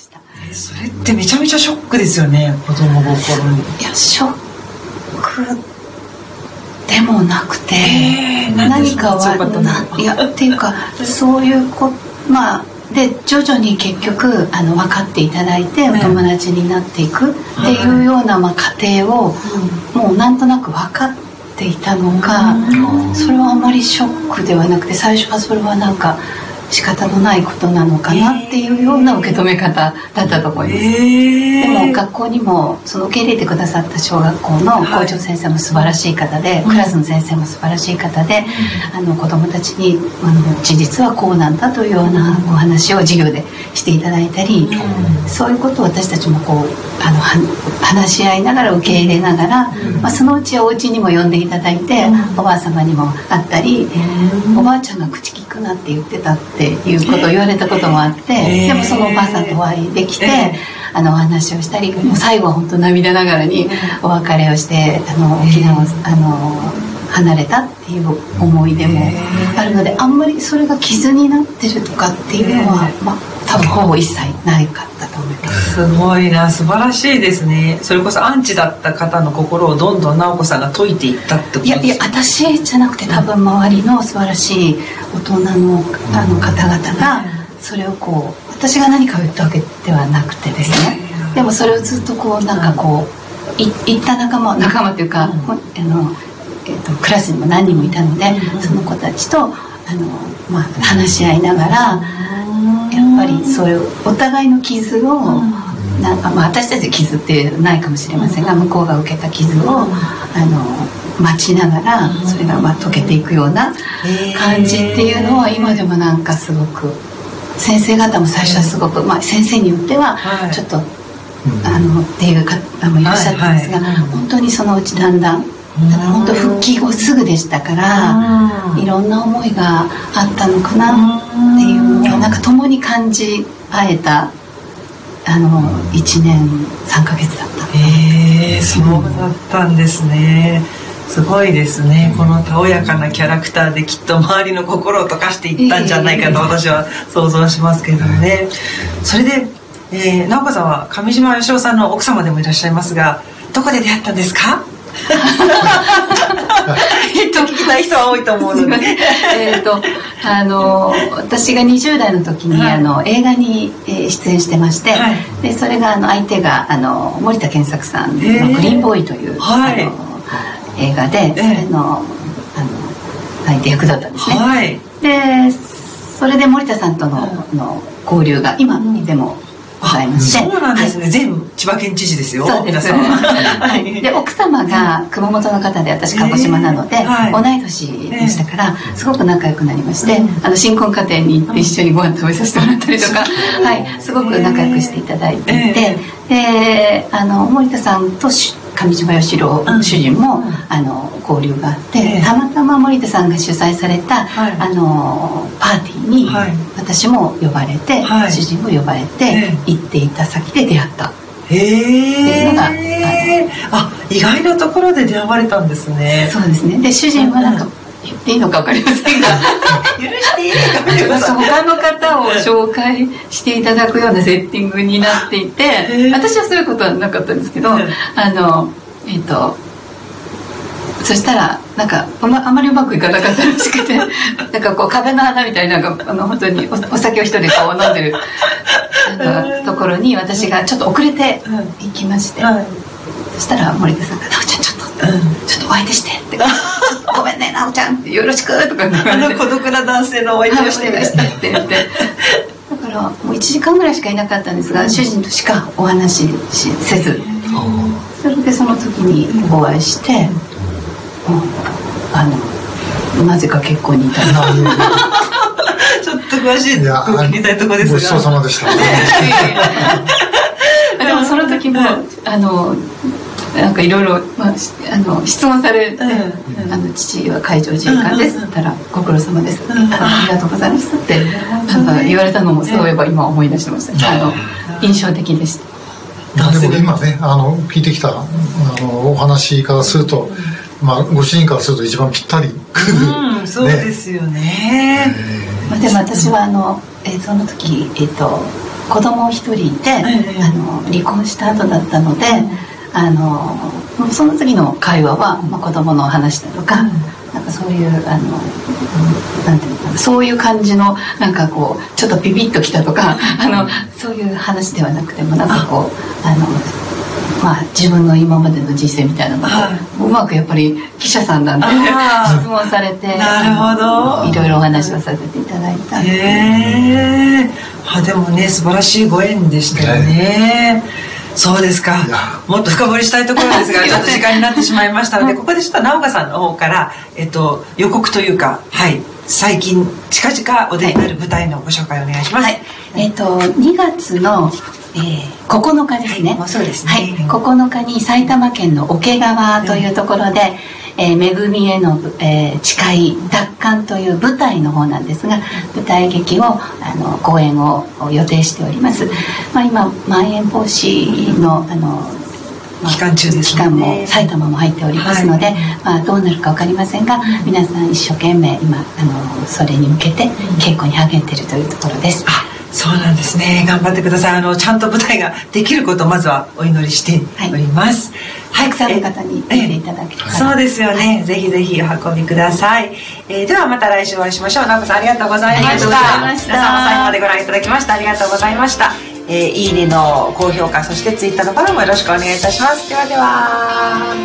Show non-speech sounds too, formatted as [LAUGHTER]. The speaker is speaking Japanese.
した。それってめちゃめちゃショックですよね子供心に。いやショックでもなくて、えー、何かはいやっていうか [LAUGHS] そういうこまあで徐々に結局あの分かっていただいてお友達になっていくっていうような、まあ、過程を、もうなんとなく分かっていたのか、それはあまりショックではなくて最初はそれはなんか仕方のないことなのかなっていうような受け止め方だったと思います、えー、でも学校にもその受け入れてくださった小学校の校長先生も素晴らしい方で、はい、クラスの先生も素晴らしい方で、うん、あの子どもたちにあの事実はこうなんだというようなお話を授業でしていただいたり、うん、そういうことを私たちもこうあの話し合いながら受け入れながら、うん、まあ、そのうちお家にも呼んでいただいて、おばあ様にも会ったり、おばあちゃんが口聞くなって言ってたっていうことを言われたこともあって、えー、でもそのおばあさんとお会いできて、えー、あのお話をしたりもう最後は本当涙ながらにお別れをしてあの沖縄をあの離れたっていう思い出もあるのであんまりそれが傷になってるとかっていうのは、まあ、多分ほぼ一切ないかったと思います。すごいな。素晴らしいですね。それこそアンチだった方の心をどんどん直子さんが解いていったってことですか？いやいや私じゃなくて多分周りの素晴らしい大人のあの方々がそれをこう私が何かを言ったわけではなくてですね。でもそれをずっとこうなんかこうい行った仲間仲間というか、あのえーと、クラスにも何人もいたので、その子たちとあの、まあ、話し合いながら、やっぱりそういうお互いの傷を、なんかまあ私たち傷ってないかもしれませんが向こうが受けた傷をあの待ちながらそれがまあ溶けていくような感じっていうのは今でもなんかすごく先生方も最初はすごく、まあ、先生によってはちょっと、あのっていう方もいらっしゃったんですが、本当にそのうちだんだんただ本当復帰後すぐでしたからいろんな思いがあったのかなっていうのをなんか共に感じ合えたあの1年3か月だったへえそうだったんですね。すごいですね。このたおやかなキャラクターできっと周りの心を溶かしていったんじゃないかと私は想像しますけどね。それで、えー、直子さんは上島義雄さんの奥様でもいらっしゃいますがどこで出会ったんですか？と [LAUGHS] 聞きたい人は多いと思うので。えっとあの私が20代の時に、はい、あの映画に、えー、出演してまして、はい、でそれがあの相手があの森田健作さんの「グリー。ンボーイ」という、はい、あの映画でそれの,、あの相手役だったんですね。はい、でそれで森田さんとの,、の交流が今でもございまして。そうなんですね、はい、全千葉県知事ですよ。そうです。[LAUGHS] はい、で奥様が熊本の方で私鹿児島なので、えー。はい、同い年でしたから、すごく仲良くなりまして、あの新婚家庭に行って一緒にご飯食べさせてもらったりとか、はい、すごく仲良くしていただいていて、であの森田さんと上島義郎主人も、あの交流があって、たまたま森田さんが主催された、あのパーティーに、私も呼ばれて、主人も呼ばれて、行っていた先で出会った。へえあ意外なところで出会われたんですね。そうですね。で主人はなんか言っていいのか分かりませんが。許していいのか他の方を紹介していただくようなセッティングになっていて私はそういうことはなかったんですけどあのえっ、ー、とそしたらなんかあまりうまくいかなかったらしくて [LAUGHS] なんかこう壁の穴みたいななんかあの本当にお酒を一人でこう飲んでるなんかところに私がちょっと遅れて行きまして、はい、そしたら森田さんが「奈緒ちゃんちょっと、うん、ちょっとお相手して」って「ごめんね奈緒ちゃん」って「よろしく」とかあの孤独な男性のお相手をしてましたって。言って。だからもう1時間ぐらいしかいなかったんですが、うん、主人としかお話しせず、それでその時にお会いして、あのなぜか結婚に至る [LAUGHS] ちょっと詳しいと聞きたいとこですが。ごちそうさまでした。[LAUGHS] でもその時もあのなんかいろいろあの質問されて、うん、あの父は海上自衛官です」って言ったら「ご苦労様です」ありがとうございます」ってなんか言われたのもそういえば今思い出しました、あの印象的でした。でも今ねあの聞いてきたあのお話からすると、まあ、ご主人からすると一番ぴったりくる、うん、そうですよね、まあ、でも私はあの、えー、その時、えーと、子供一人いて、あの離婚した後だったので、あのその次の会話は、まあ、子供の話だとか、なんかそういうあのなんていうのかなそういう感じのなんかこうちょっとピピッときたとかあのそういう話ではなくてもなんかこうあ。のまあ、自分の今までの人生みたいなのを、うまくやっぱり記者さんなんで質問されてなるほど。いろいろお話をさせていただいた。へえあでもね素晴らしいご縁でしたよね、そうですか。もっと深掘りしたいところですが [LAUGHS] ちょっと時間になってしまいましたのでここでちょっと直岡さんの方から、えっと、予告というかはい最近近々お出になる舞台のご紹介お願いします、はい、えっ、と2月のえー、9日ですね、はい、そうですね、はい、9日に埼玉県の桶川というところで、えー、恵みへの、えー、誓い奪還という舞台の方なんですが舞台劇をあの公演を予定しております、まあ、今まん延防止のあのまあ、期間中です、ね、期間も埼玉も入っておりますので、はい、まあ、どうなるか分かりませんが皆さん一生懸命今あのそれに向けて稽古に励んでいるというところです。あそうなんですね。頑張ってください。あのちゃんと舞台ができることをまずはお祈りしております、はい、たくさんの方に見ていただけそうですよね、はい、ぜひぜひお運びください、えー、ではまた来週お会いしましょう。直子さんありがとうございました。皆さんも最後までご覧いただきましてありがとうございました。えー、いいねの高評価そしてツイッターのフォローもよろしくお願いいたします。ではでは